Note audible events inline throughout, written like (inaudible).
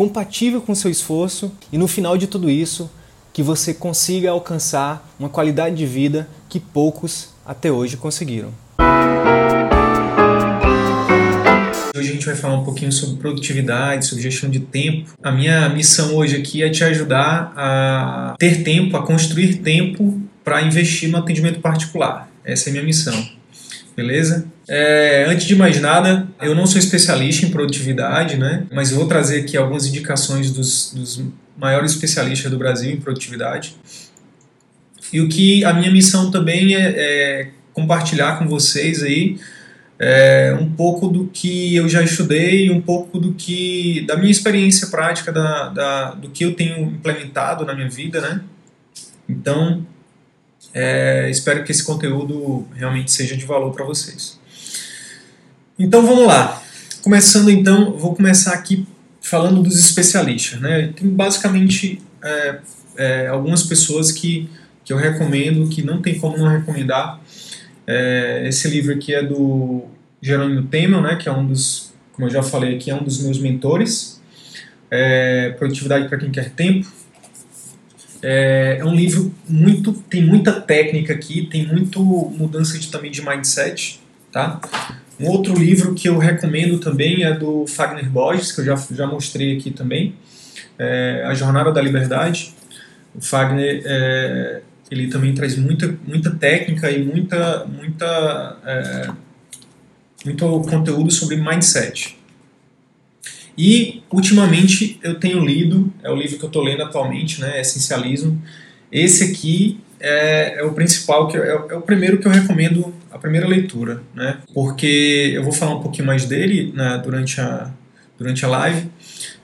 compatível com o seu esforço e no final de tudo isso que você consiga alcançar uma qualidade de vida que poucos até hoje conseguiram. Hoje a gente vai falar um pouquinho sobre produtividade, sobre gestão de tempo. A minha missão hoje aqui é te ajudar a ter tempo, a construir tempo para investir no atendimento particular. Essa é a minha missão. Beleza? É, antes de mais nada, eu não sou especialista em produtividade, né? Mas vou trazer aqui algumas indicações dos, dos maiores especialistas do Brasil em produtividade. E o que a minha missão também é, é compartilhar com vocês aí é, um pouco do que eu já estudei, um pouco do que da minha experiência prática, da, da, do que eu tenho implementado na minha vida, né? Então, é, espero que esse conteúdo realmente seja de valor para vocês. Então, vamos lá. Começando então, vou começar aqui falando dos especialistas, né? Tem basicamente é, é, algumas pessoas que, que eu recomendo, que não tem como não recomendar, é, esse livro aqui é do Jerônimo Temer, né, que é um dos, como eu já falei aqui, é um dos meus mentores. É, Produtividade para quem quer tempo. É, é, um livro muito, tem muita técnica aqui, tem muito mudança de, também de mindset, tá? Um outro livro que eu recomendo também é do Fagner Borges, que eu já, já mostrei aqui também, é A Jornada da Liberdade. O Fagner é, ele também traz muita, muita técnica e muita, muita, é, muito conteúdo sobre mindset. E, ultimamente, eu tenho lido, é o livro que eu estou lendo atualmente, né, Essencialismo. Esse aqui é, é o principal, que é, é, o primeiro que eu recomendo, a primeira leitura, né, porque eu vou falar um pouquinho mais dele né, durante, a, durante a live,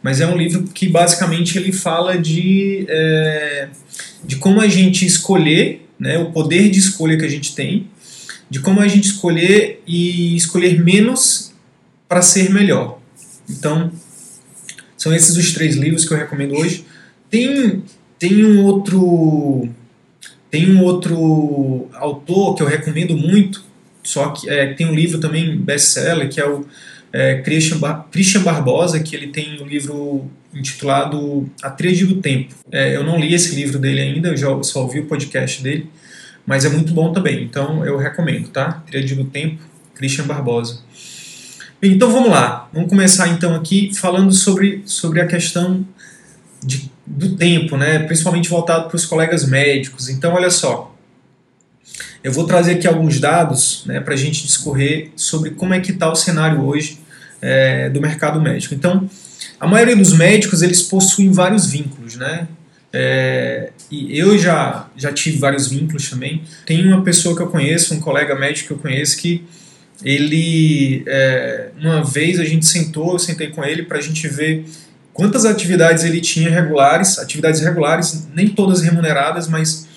mas é um livro que basicamente ele fala de, é, de como a gente escolher, né, o poder de escolha que a gente tem, de como a gente escolher e escolher menos para ser melhor. Então, são esses os três livros que eu recomendo hoje. Tem, tem um outro tem um outro autor que eu recomendo muito, só que é, tem um livro também best-seller que é o é, Christian, Bar Christian Barbosa, que ele tem um livro intitulado A Tríade do Tempo. É, eu não li esse livro dele ainda, eu já só ouvi o podcast dele, mas é muito bom também, então eu recomendo, tá? Tríade do Tempo, Christian Barbosa. Bem, então vamos lá, vamos começar então aqui falando sobre, sobre a questão de, do tempo, né? principalmente voltado para os colegas médicos. Então, olha só, eu vou trazer aqui alguns dados né, para a gente discorrer sobre como é que está o cenário hoje é, do mercado médico. Então, a maioria dos médicos eles possuem vários vínculos, né? É, e eu já, já tive vários vínculos também. Tem uma pessoa que eu conheço, um colega médico que eu conheço, que ele, é, uma vez a gente sentou, eu sentei com ele para a gente ver quantas atividades ele tinha regulares, atividades regulares, nem todas remuneradas, mas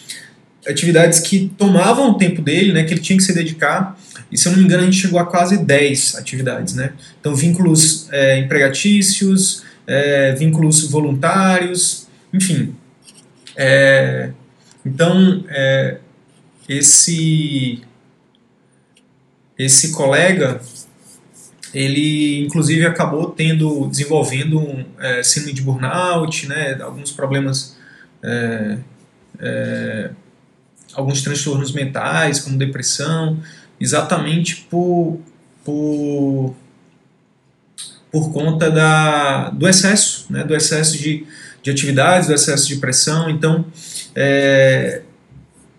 atividades que tomavam o tempo dele, né, que ele tinha que se dedicar, e se eu não me engano a gente chegou a quase 10 atividades, né? Então vínculos é, empregatícios, é, vínculos voluntários, enfim. É, então é, esse esse colega ele inclusive acabou tendo desenvolvendo um é, síndrome de burnout, né? Alguns problemas é, é, alguns transtornos mentais, como depressão, exatamente por, por, por conta da, do excesso, né, do excesso de, de atividades, do excesso de pressão. Então, é,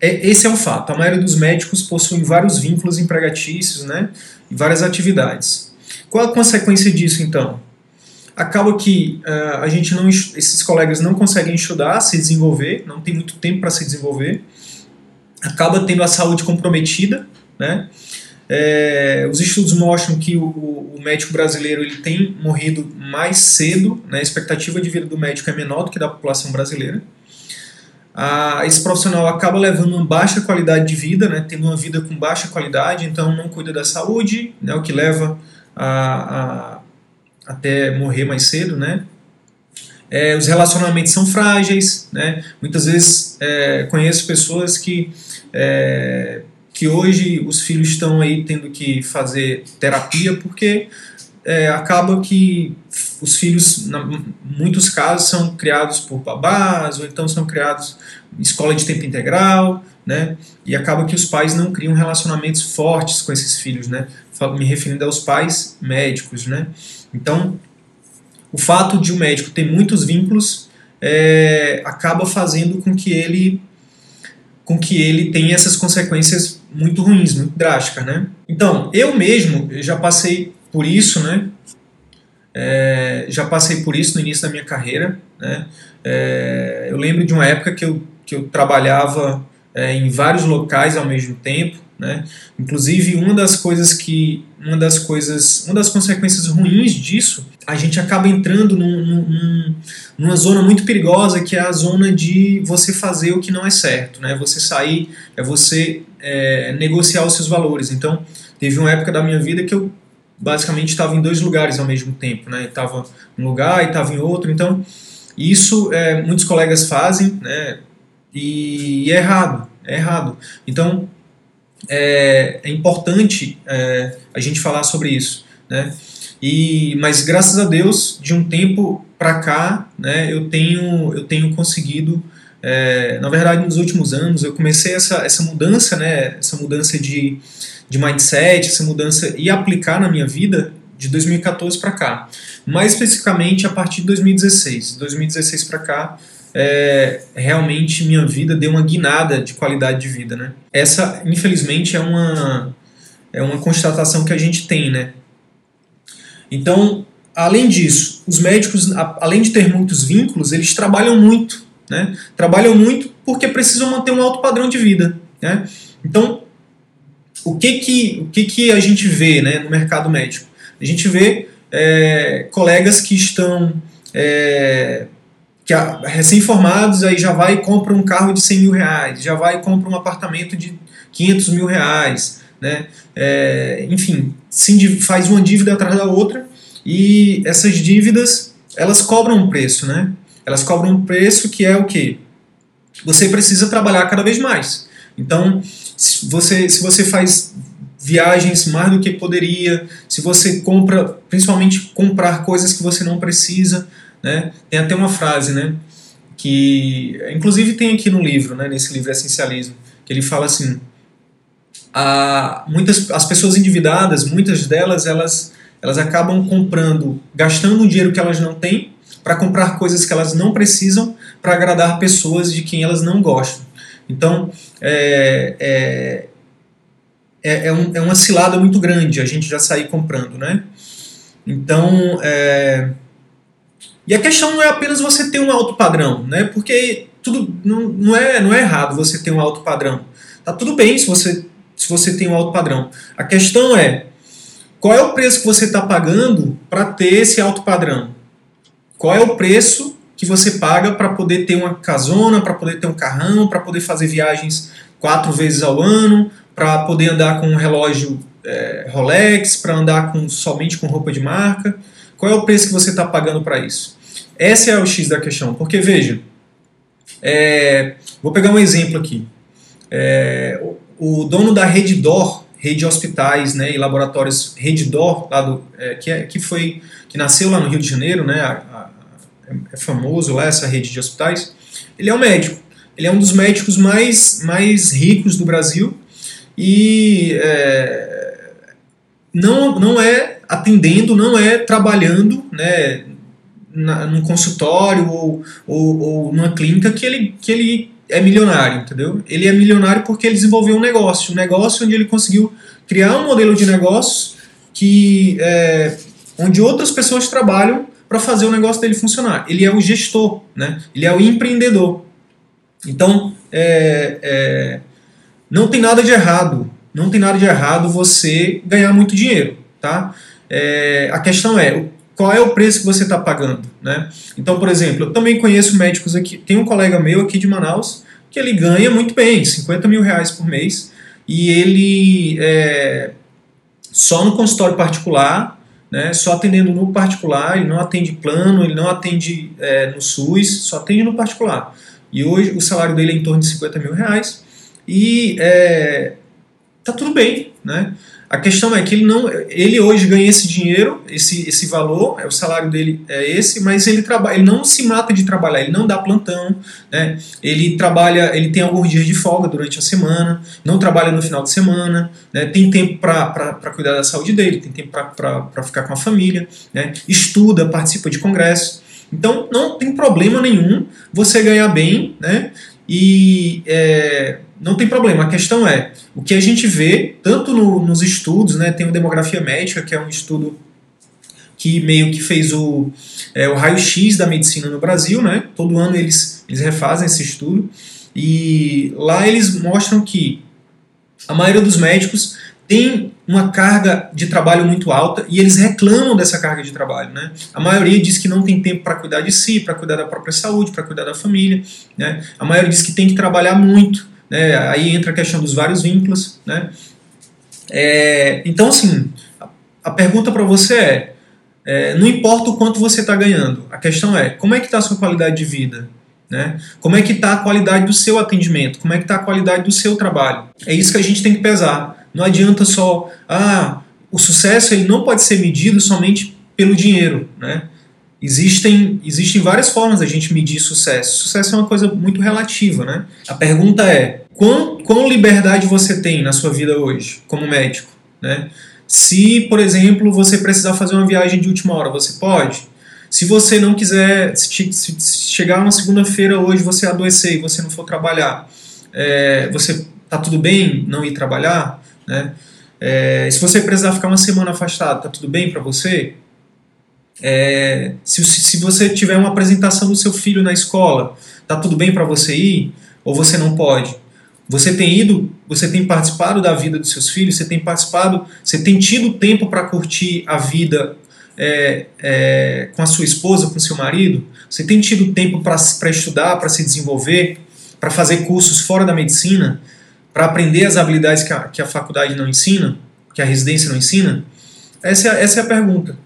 é, esse é um fato. A maioria dos médicos possuem vários vínculos empregatícios né, e várias atividades. Qual a consequência disso, então? Acaba que uh, a gente não, esses colegas não conseguem estudar, se desenvolver, não tem muito tempo para se desenvolver, acaba tendo a saúde comprometida, né? É, os estudos mostram que o, o, médico brasileiro ele tem morrido mais cedo, né, a expectativa de vida do médico é menor do que da população brasileira. Ah, esse profissional acaba levando uma baixa qualidade de vida, né, tendo uma vida com baixa qualidade, então não cuida da saúde, né, o que leva a, a até morrer mais cedo, né? É, os relacionamentos são frágeis, né? Muitas vezes é, conheço pessoas que é, que hoje os filhos estão aí tendo que fazer terapia porque é, acaba que os filhos, em muitos casos, são criados por babás ou então são criados em escola de tempo integral, né? E acaba que os pais não criam relacionamentos fortes com esses filhos, né? Me referindo aos pais médicos, né? Então, o fato de o um médico ter muitos vínculos é, acaba fazendo com que ele com que ele tenha essas consequências muito ruins, muito drásticas, né? Então, eu mesmo já passei por isso, né? É, já passei por isso no início da minha carreira, né? É, eu lembro de uma época que eu, que eu trabalhava é, em vários locais ao mesmo tempo, né? Inclusive, uma das coisas que. Uma das coisas. Uma das consequências ruins disso, a gente acaba entrando num, num, numa zona muito perigosa, que é a zona de você fazer o que não é certo. Né? Você sair, é você é, negociar os seus valores. Então, teve uma época da minha vida que eu basicamente estava em dois lugares ao mesmo tempo. Né? Estava em um lugar e estava em outro. Então, isso é, muitos colegas fazem, né? E, e é errado. É errado. Então, é, é importante é, a gente falar sobre isso, né? E, mas graças a Deus, de um tempo para cá, né, eu tenho eu tenho conseguido, é, na verdade, nos últimos anos, eu comecei essa, essa mudança, né, essa mudança de, de mindset, essa mudança e aplicar na minha vida de 2014 para cá. Mais especificamente a partir de 2016. 2016 para cá, é, realmente minha vida deu uma guinada de qualidade de vida, né? Essa, infelizmente, é uma, é uma constatação que a gente tem, né? Então, além disso, os médicos, além de ter muitos vínculos, eles trabalham muito, né? Trabalham muito porque precisam manter um alto padrão de vida, né? Então, o que que, o que, que a gente vê né, no mercado médico? A gente vê é, colegas que estão é, que recém-formados aí já vai e compra um carro de 100 mil reais, já vai e compra um apartamento de 500 mil reais, né? É, enfim, faz uma dívida atrás da outra e essas dívidas elas cobram um preço, né? Elas cobram um preço que é o que você precisa trabalhar cada vez mais. Então, se você, se você faz viagens mais do que poderia, se você compra, principalmente comprar coisas que você não precisa, né? Tem até uma frase, né? Que inclusive tem aqui no livro, né? Nesse livro Essencialismo, que ele fala assim: a, muitas as pessoas endividadas, muitas delas, elas elas acabam comprando, gastando um dinheiro que elas não têm para comprar coisas que elas não precisam para agradar pessoas de quem elas não gostam. Então, é, é, é, é, um, é uma cilada muito grande a gente já sair comprando, né? Então, é, e a questão não é apenas você ter um alto padrão, né? Porque tudo não, não, é, não é errado você ter um alto padrão. Tá tudo bem se você, se você tem um alto padrão. A questão é qual é o preço que você está pagando para ter esse alto padrão? Qual é o preço que você paga para poder ter uma casona, para poder ter um carrão, para poder fazer viagens quatro vezes ao ano, para poder andar com um relógio é, Rolex, para andar com somente com roupa de marca? Qual é o preço que você está pagando para isso? Esse é o X da questão. Porque, veja, é, vou pegar um exemplo aqui. É, o, dono da Reddor, rede de hospitais né, e laboratórios Reddor, lá do, é, que, é, que, foi, que nasceu lá no Rio de Janeiro, né, a, a, é famoso lá essa rede de hospitais, ele é um médico. Ele é um dos médicos mais, mais ricos do Brasil e é, não, não é atendendo, não é trabalhando né, na, num consultório ou, ou, ou numa clínica que ele, que ele é milionário, entendeu? Ele é milionário porque ele desenvolveu um negócio, um negócio onde ele conseguiu criar um modelo de negócio que é, onde outras pessoas trabalham para fazer o negócio dele funcionar. Ele é o gestor, né? Ele é o empreendedor. Então, é, é, não tem nada de errado não tem nada de errado você ganhar muito dinheiro, tá? É, a questão é, qual é o preço que você está pagando, né? Então, por exemplo, eu também conheço médicos aqui, tem um colega meu aqui de Manaus que ele ganha muito bem, 50 mil reais por mês, e ele é, só no consultório particular, né, só atendendo no particular, ele não atende plano, ele não atende é, no SUS, só atende no particular. E hoje o salário dele é em torno de 50 mil reais, e é, tá tudo bem, né? A questão é que ele não, ele hoje ganha esse dinheiro, esse, esse valor, é o salário dele é esse, mas ele trabalha, ele não se mata de trabalhar, ele não dá plantão, né? Ele trabalha, ele tem alguns dias de folga durante a semana, não trabalha no final de semana, né? Tem tempo para cuidar da saúde dele, tem tempo para ficar com a família, né? Estuda, participa de congresso. Então não tem problema nenhum você ganhar bem, né? E é, não tem problema. A questão é, o que a gente vê, tanto no, nos estudos, né, tem o Demografia Médica, que é um estudo que meio que fez o, é, o raio-x da medicina no Brasil, né? Todo ano eles, eles refazem esse estudo. E lá eles mostram que a maioria dos médicos tem uma carga de trabalho muito alta e eles reclamam dessa carga de trabalho. Né? A maioria diz que não tem tempo para cuidar de si, para cuidar da própria saúde, para cuidar da família. Né? A maioria diz que tem que trabalhar muito. Né? Aí entra a questão dos vários vínculos. Né? É, então, assim, a pergunta para você é, é, não importa o quanto você está ganhando, a questão é como é que está a sua qualidade de vida, né? Como é que está a qualidade do seu atendimento? Como é que está a qualidade do seu trabalho? É isso que a gente tem que pesar. Não adianta só, ah, o sucesso ele não pode ser medido somente pelo dinheiro, né? Existem, existem várias formas da gente medir sucesso. Sucesso é uma coisa muito relativa, né? A pergunta é, quão, quão liberdade você tem na sua vida hoje, como médico, né? Se, por exemplo, você precisar fazer uma viagem de última hora, você pode? Se você não quiser, se, chegar uma segunda-feira hoje, você adoecer e você não for trabalhar, é, você tá tudo bem não ir trabalhar? Né? É, se você precisar ficar uma semana afastado, tá tudo bem para você? É, se, se você tiver uma apresentação do seu filho na escola, tá tudo bem para você ir? Ou você não pode? Você tem ido, você tem participado da vida dos seus filhos, você tem participado, você tem tido tempo para curtir a vida é, é, com a sua esposa, com o seu marido? Você tem tido tempo para estudar, para se desenvolver, para fazer cursos fora da medicina? para aprender as habilidades que a, que a faculdade não ensina, que a residência não ensina? Essa é, essa é a pergunta.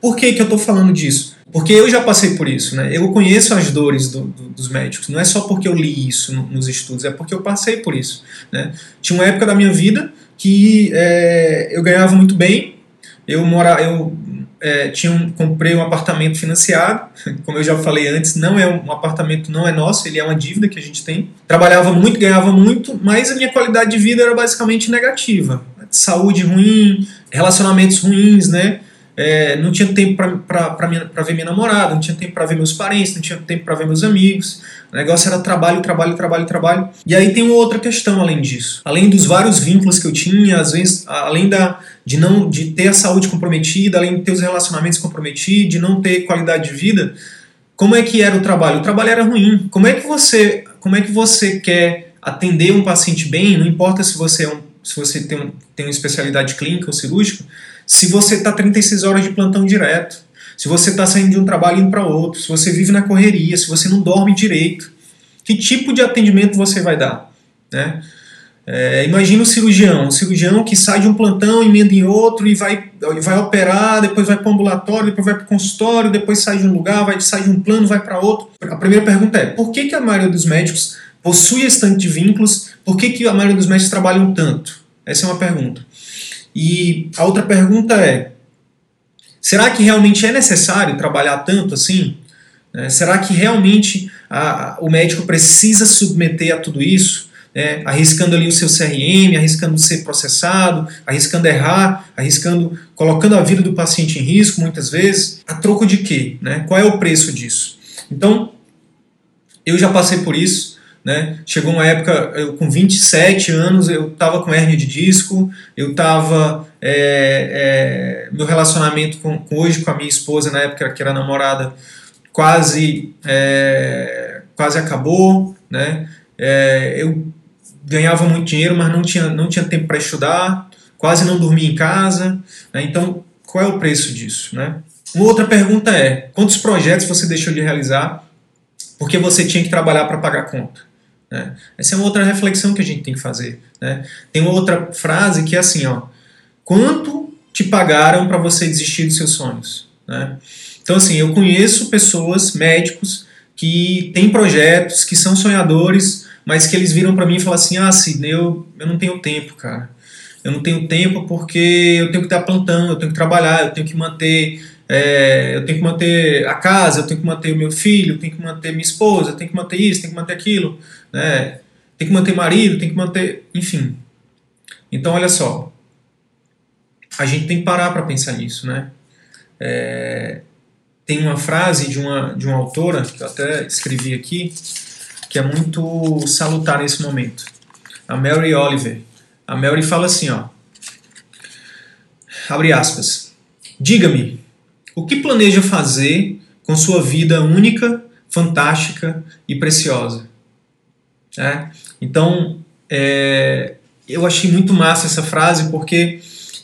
Por que, que eu estou falando disso? Porque eu já passei por isso, né? Eu conheço as dores do, do, dos médicos. Não é só porque eu li isso no, nos estudos, é porque eu passei por isso. Né? Tinha uma época da minha vida que é, eu ganhava muito bem. Eu mora, eu é, tinha um, comprei um apartamento financiado, (laughs) como eu já falei antes, não é um, um, apartamento não é nosso, ele é uma dívida que a gente tem. Trabalhava muito, ganhava muito, mas a minha qualidade de vida era basicamente negativa. Saúde ruim, relacionamentos ruins, né? É, não tinha tempo para ver minha namorada, não tinha tempo para ver meus parentes, não tinha tempo para ver meus amigos. O negócio era trabalho, trabalho, trabalho, trabalho. E aí tem uma outra questão além disso. Além dos vários vínculos que eu tinha, às vezes, além da, de não de ter a saúde comprometida, além de ter os relacionamentos comprometidos, de não ter qualidade de vida, como é que era o trabalho? O trabalho era ruim. Como é que você, como é que você quer atender um paciente bem, não importa se você é um, se você tem, um, tem uma especialidade clínica ou cirúrgica, se você está 36 horas de plantão direto, se você está saindo de um trabalho indo para outro, se você vive na correria, se você não dorme direito, que tipo de atendimento você vai dar? Né? É, imagina o cirurgião, o cirurgião que sai de um plantão, emenda em outro e vai, vai operar, depois vai para o ambulatório, depois vai para o consultório, depois sai de um lugar, vai sai de um plano, vai para outro. A primeira pergunta é: por que, que a maioria dos médicos possui esse tanto de vínculos? Por que, que a maioria dos médicos trabalham tanto? Essa é uma pergunta. E a outra pergunta é: será que realmente é necessário trabalhar tanto assim? É, será que realmente a, o médico precisa submeter a tudo isso? É, arriscando ali o seu CRM, arriscando ser processado, arriscando errar, arriscando, colocando a vida do paciente em risco muitas vezes, a troco de quê? Né? Qual é o preço disso? Então, eu já passei por isso, né? Chegou uma época, eu, com 27 anos, eu estava com hernia de disco, eu estava. É, é, meu relacionamento com, com, hoje com a minha esposa, na época que era namorada, quase, é, quase acabou. Né? É, eu ganhava muito dinheiro, mas não tinha, não tinha tempo para estudar, quase não dormia em casa. Né? Então, qual é o preço disso? Né? Uma outra pergunta é: quantos projetos você deixou de realizar porque você tinha que trabalhar para pagar conta? Né? Essa é uma outra reflexão que a gente tem que fazer. Né? Tem uma outra frase que é assim: ó, quanto te pagaram para você desistir dos seus sonhos? Né? Então, assim, eu conheço pessoas, médicos, que têm projetos, que são sonhadores, mas que eles viram para mim e falam assim: ah, Sidney, eu, eu não tenho tempo, cara. Eu não tenho tempo porque eu tenho que estar plantando, eu tenho que trabalhar, eu tenho que manter é, eu tenho que manter a casa, eu tenho que manter o meu filho, eu tenho que manter minha esposa, eu tenho que manter isso, tenho que manter aquilo, né? Tem que manter marido, tem que manter, enfim. Então, olha só, a gente tem que parar para pensar nisso, né? É, tem uma frase de uma, de uma autora, que eu até escrevi aqui, que é muito salutar nesse momento. A Mary Oliver. A Mary fala assim, ó. Abre aspas. Diga-me, o que planeja fazer com sua vida única, fantástica e preciosa? É? Então, é, eu achei muito massa essa frase porque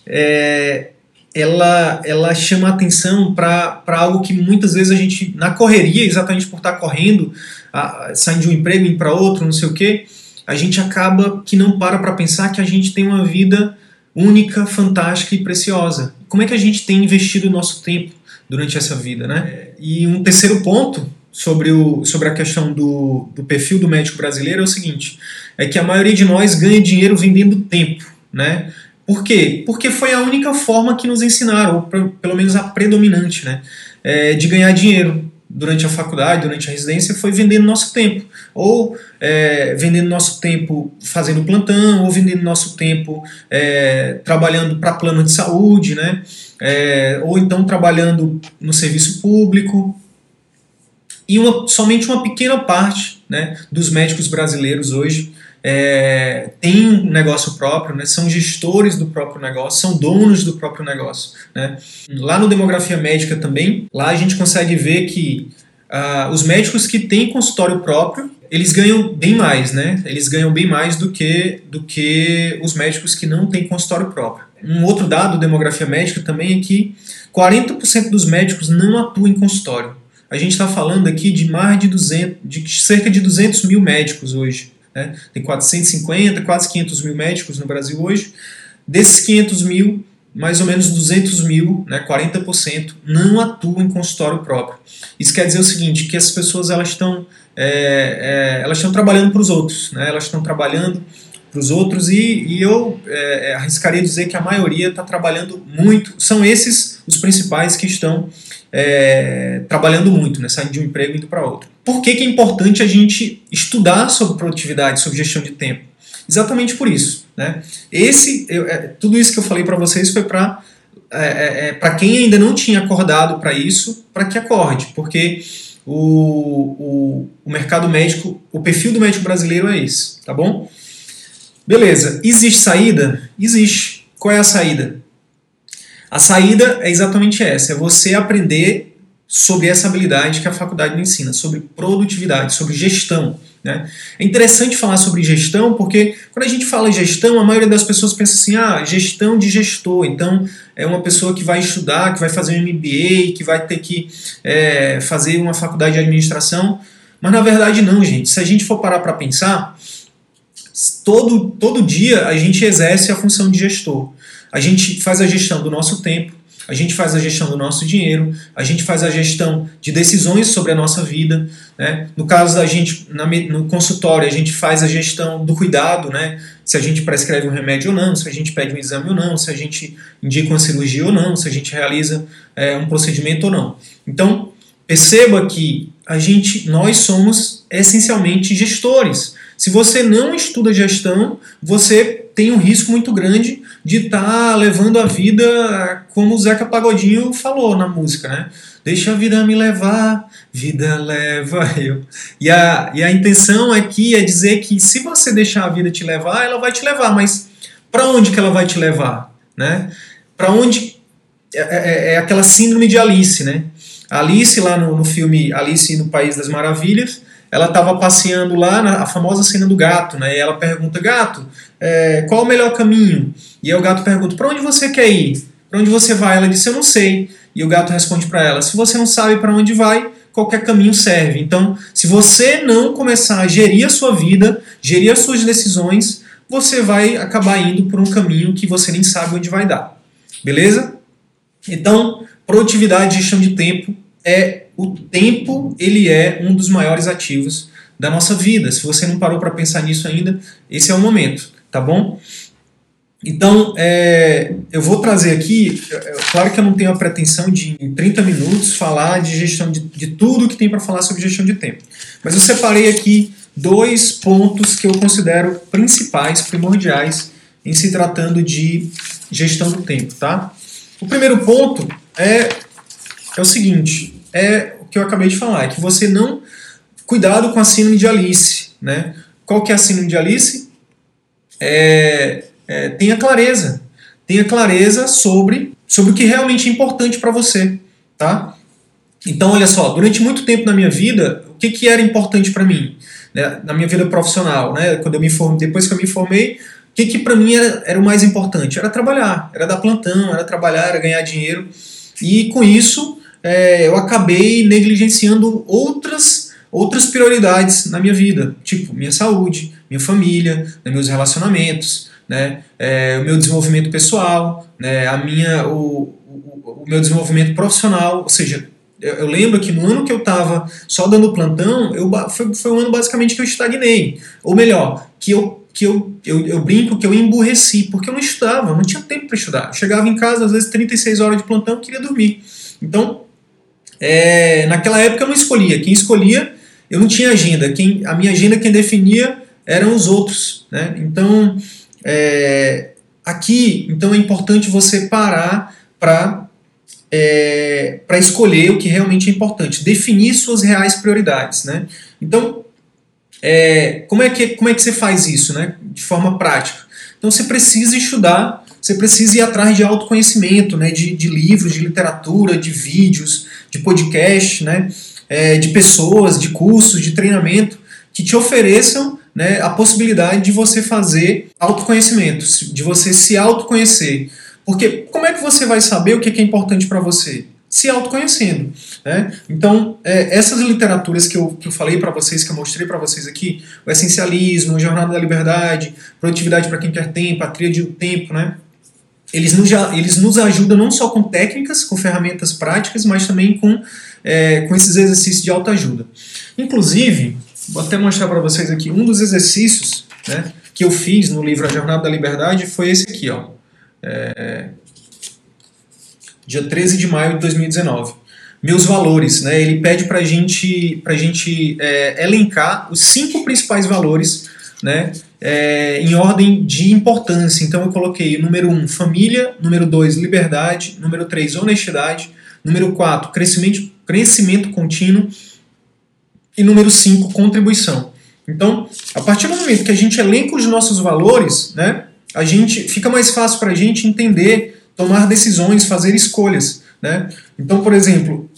é, ela, ela chama atenção para algo que muitas vezes a gente, na correria, exatamente por estar correndo, a, saindo de um emprego e para outro, não sei o quê, a gente acaba que não para para pensar que a gente tem uma vida única, fantástica e preciosa. Como é que a gente tem investido o nosso tempo durante essa vida, né? E um terceiro ponto sobre, o, sobre a questão do, do perfil do médico brasileiro é o seguinte: é que a maioria de nós ganha dinheiro vendendo tempo, né? Por quê? Porque foi a única forma que nos ensinaram, ou pelo menos a predominante, né? É, de ganhar dinheiro durante a faculdade, durante a residência, foi vendendo nosso tempo. Ou é, vendendo nosso tempo fazendo plantão, ou vendendo nosso tempo é, trabalhando para plano de saúde, né? É, ou então trabalhando no serviço público. E uma, somente uma pequena parte né, dos médicos brasileiros hoje é, tem um negócio próprio, né, são gestores do próprio negócio, são donos do próprio negócio. Né. Lá no Demografia Médica também, lá a gente consegue ver que uh, os médicos que têm consultório próprio, eles ganham bem mais, né? Eles ganham bem mais do que, do que os médicos que não têm consultório próprio. Um outro dado demografia médica também é que 40% dos médicos não atuam em consultório. A gente está falando aqui de mais de 200, de cerca de 200 mil médicos hoje. Né? Tem 450, quase 500 mil médicos no Brasil hoje. Desses 500 mil, mais ou menos 200 mil, né, 40%, não atuam em consultório próprio. Isso quer dizer o seguinte, que as pessoas elas estão é, é, elas estão trabalhando para os outros, né, elas estão trabalhando para os outros e, e eu é, é, arriscaria dizer que a maioria está trabalhando muito, são esses os principais que estão é, trabalhando muito, né, saindo de um emprego e indo para outro. Por que, que é importante a gente estudar sobre produtividade, sobre gestão de tempo? Exatamente por isso. Né? Esse, eu, é, tudo isso que eu falei para vocês foi para é, é, é para quem ainda não tinha acordado para isso, para que acorde, porque o, o, o mercado médico, o perfil do médico brasileiro é esse, tá bom? Beleza, existe saída? Existe. Qual é a saída? A saída é exatamente essa: é você aprender sobre essa habilidade que a faculdade me ensina, sobre produtividade, sobre gestão. Né? É interessante falar sobre gestão porque quando a gente fala gestão, a maioria das pessoas pensa assim: ah, gestão de gestor. Então é uma pessoa que vai estudar, que vai fazer um MBA, que vai ter que é, fazer uma faculdade de administração. Mas na verdade, não, gente. Se a gente for parar para pensar, todo, todo dia a gente exerce a função de gestor. A gente faz a gestão do nosso tempo, a gente faz a gestão do nosso dinheiro, a gente faz a gestão de decisões sobre a nossa vida. Né? No caso da gente, na, no consultório, a gente faz a gestão do cuidado, né? se a gente prescreve um remédio ou não, se a gente pede um exame ou não, se a gente indica uma cirurgia ou não, se a gente realiza é, um procedimento ou não. Então, perceba que a gente, nós somos essencialmente gestores. Se você não estuda gestão, você tem um risco muito grande de estar tá levando a vida como o Zeca Pagodinho falou na música, né? Deixa a vida me levar, vida leva eu. E a, e a intenção aqui é dizer que se você deixar a vida te levar, ela vai te levar, mas para onde que ela vai te levar? Né? Para onde. É, é, é, aquela síndrome de Alice, né? Alice, lá no, no filme Alice no País das Maravilhas, ela estava passeando lá, na famosa cena do gato, né? E ela pergunta, gato, é, qual o melhor caminho? E aí o gato pergunta, para onde você quer ir? Para onde você vai? Ela disse, eu não sei. E o gato responde para ela, se você não sabe para onde vai, qualquer caminho serve. Então, se você não começar a gerir a sua vida, gerir as suas decisões, você vai acabar indo por um caminho que você nem sabe onde vai dar. Beleza? Então, produtividade e gestão de tempo é o tempo, ele é um dos maiores ativos da nossa vida. Se você não parou para pensar nisso ainda, esse é o momento, tá bom? Então, é, eu vou trazer aqui, é, é, claro que eu não tenho a pretensão de, em 30 minutos, falar de gestão de, de tudo que tem para falar sobre gestão de tempo. Mas eu separei aqui dois pontos que eu considero principais, primordiais, em se tratando de gestão do tempo, tá? O primeiro ponto é, é o seguinte, é o que eu acabei de falar, é que você não... Cuidado com a síndrome de Alice, né? Qual que é a síndrome de Alice? É é, tenha clareza. Tenha clareza sobre, sobre o que realmente é importante para você. Tá? Então, olha só, durante muito tempo na minha vida, o que, que era importante para mim? Né, na minha vida profissional, né, quando eu me formei, depois que eu me formei, o que, que para mim era, era o mais importante? Era trabalhar, era dar plantão, era trabalhar, era ganhar dinheiro. E com isso, é, eu acabei negligenciando outras, outras prioridades na minha vida, tipo minha saúde, minha família, né, meus relacionamentos né, é, o meu desenvolvimento pessoal, né, a minha, o, o, o meu desenvolvimento profissional, ou seja, eu, eu, lembro que no ano que eu estava só dando plantão, eu, foi, foi um ano basicamente que eu estagnei, ou melhor, que eu que eu, eu, eu brinco que eu emburreci, porque eu não estudava, não tinha tempo para estudar. Eu chegava em casa, às vezes, 36 horas de plantão, queria dormir. Então, é, naquela época eu não escolhia. Quem escolhia, eu não tinha agenda. Quem, a minha agenda, quem definia eram os outros. Né? Então, é, aqui, então é importante você parar para é, para escolher o que realmente é importante, definir suas reais prioridades, né? Então, é, como, é que, como é que você faz isso, né? De forma prática. Então, você precisa estudar, você precisa ir atrás de autoconhecimento, né? De, de livros, de literatura, de vídeos, de podcast, né? É, de pessoas, de cursos, de treinamento que te ofereçam né, a possibilidade de você fazer autoconhecimento, de você se autoconhecer. Porque como é que você vai saber o que é importante para você? Se autoconhecendo. Né? Então, é, essas literaturas que eu, que eu falei para vocês, que eu mostrei para vocês aqui, o essencialismo, jornada da liberdade, produtividade para quem quer tempo, a tríade do tempo, né? Eles, nos, eles nos ajudam não só com técnicas, com ferramentas práticas, mas também com, é, com esses exercícios de autoajuda. Inclusive, Vou até mostrar para vocês aqui um dos exercícios né, que eu fiz no livro A Jornada da Liberdade foi esse aqui, ó. É, dia 13 de maio de 2019. Meus valores, né? Ele pede para gente, a gente é, elencar os cinco principais valores, né? É, em ordem de importância. Então eu coloquei número 1, um, família, número 2, liberdade, número 3, honestidade, número 4, crescimento, crescimento contínuo, e número 5, contribuição. Então, a partir do momento que a gente elenca os nossos valores, né, a gente fica mais fácil para a gente entender, tomar decisões, fazer escolhas. Né? Então, por exemplo,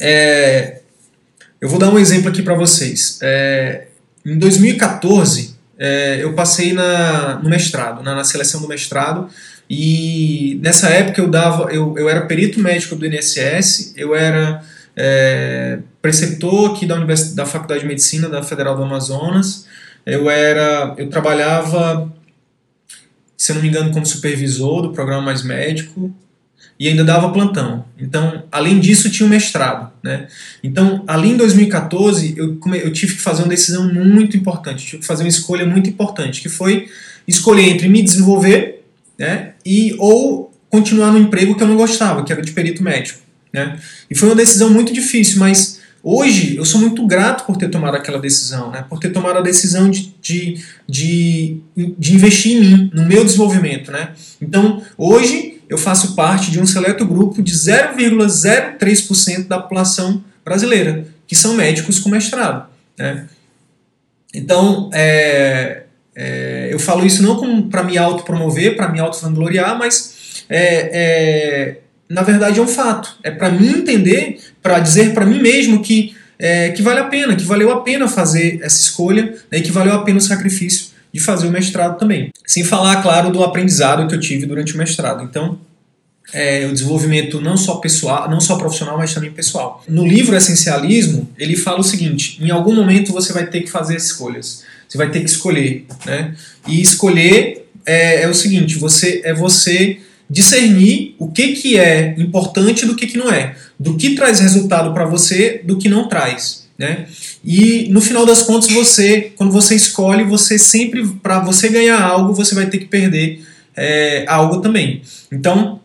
é, eu vou dar um exemplo aqui para vocês. É, em 2014, é, eu passei na, no mestrado, na, na, seleção do mestrado, e nessa época eu dava, eu, eu era perito médico do INSS, eu era é, preceptor aqui da, da Faculdade de Medicina da Federal do Amazonas. Eu era, eu trabalhava, se não me engano, como supervisor do programa Mais Médico e ainda dava plantão. Então, além disso, tinha o mestrado. Né? Então, ali em 2014, eu, eu tive que fazer uma decisão muito importante, tive que fazer uma escolha muito importante, que foi escolher entre me desenvolver né, e ou continuar no emprego que eu não gostava, que era de perito médico. Né? E foi uma decisão muito difícil, mas hoje eu sou muito grato por ter tomado aquela decisão, né? por ter tomado a decisão de, de, de, de investir em mim, no meu desenvolvimento. Né? Então, hoje eu faço parte de um seleto grupo de 0,03% da população brasileira, que são médicos com mestrado. Né? Então, é, é, eu falo isso não para me autopromover, para me auto-vangloriar, mas é, é na verdade é um fato. É para mim entender, para dizer para mim mesmo que é, que vale a pena, que valeu a pena fazer essa escolha né, e que valeu a pena o sacrifício de fazer o mestrado também. Sem falar, claro, do aprendizado que eu tive durante o mestrado. Então, é, o desenvolvimento não só pessoal, não só profissional, mas também pessoal. No livro Essencialismo, ele fala o seguinte: em algum momento você vai ter que fazer escolhas. Você vai ter que escolher, né? E escolher é, é o seguinte: você é você discernir o que, que é importante do que, que não é, do que traz resultado para você, do que não traz. Né? E no final das contas, você, quando você escolhe, você sempre, para você ganhar algo, você vai ter que perder é, algo também. Então,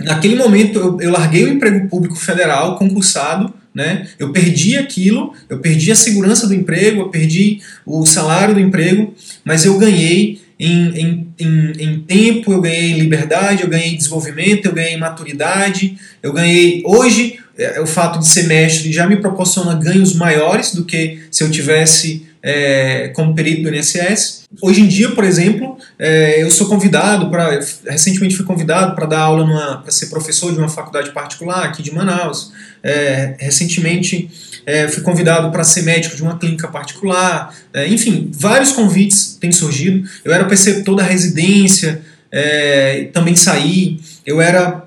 naquele momento, eu, eu larguei o emprego público federal, concursado, né? Eu perdi aquilo, eu perdi a segurança do emprego, eu perdi o salário do emprego, mas eu ganhei em, em, em, em, tempo, eu ganhei liberdade, eu ganhei desenvolvimento, eu ganhei maturidade, eu ganhei. Hoje, é, o fato de ser mestre já me proporciona ganhos maiores do que se eu tivesse é, como perito do INSS. Hoje em dia, por exemplo, é, eu sou convidado para. Recentemente fui convidado para dar aula para ser professor de uma faculdade particular aqui de Manaus. É, recentemente é, fui convidado para ser médico de uma clínica particular, é, enfim, vários convites têm surgido. Eu era preceptor da residência, é, também saí. Eu era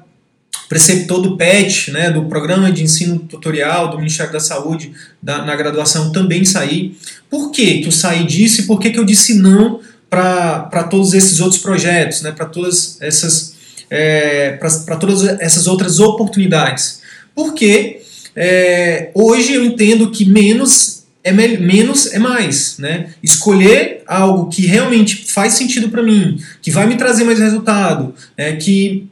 preceptor do PET, né, do Programa de Ensino Tutorial do Ministério da Saúde da, na graduação, também saí. Por que, que eu saí disso e por que, que eu disse não para todos esses outros projetos, né, para todas essas é, para todas essas outras oportunidades? Porque é, hoje eu entendo que menos é menos é mais, né? Escolher algo que realmente faz sentido para mim, que vai me trazer mais resultado, é, que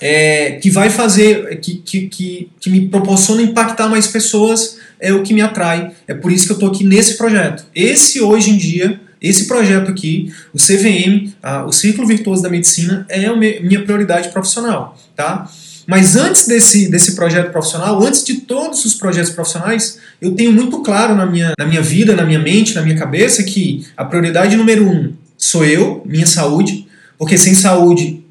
é, que vai fazer, que, que, que, que me proporciona impactar mais pessoas, é o que me atrai. É por isso que eu estou aqui nesse projeto. Esse hoje em dia, esse projeto aqui, o CVM, o Círculo Virtuoso da Medicina, é a minha prioridade profissional, tá? Mas antes desse, desse projeto profissional, antes de todos os projetos profissionais, eu tenho muito claro na minha, na minha vida, na minha mente, na minha cabeça que a prioridade número um sou eu, minha saúde, porque sem saúde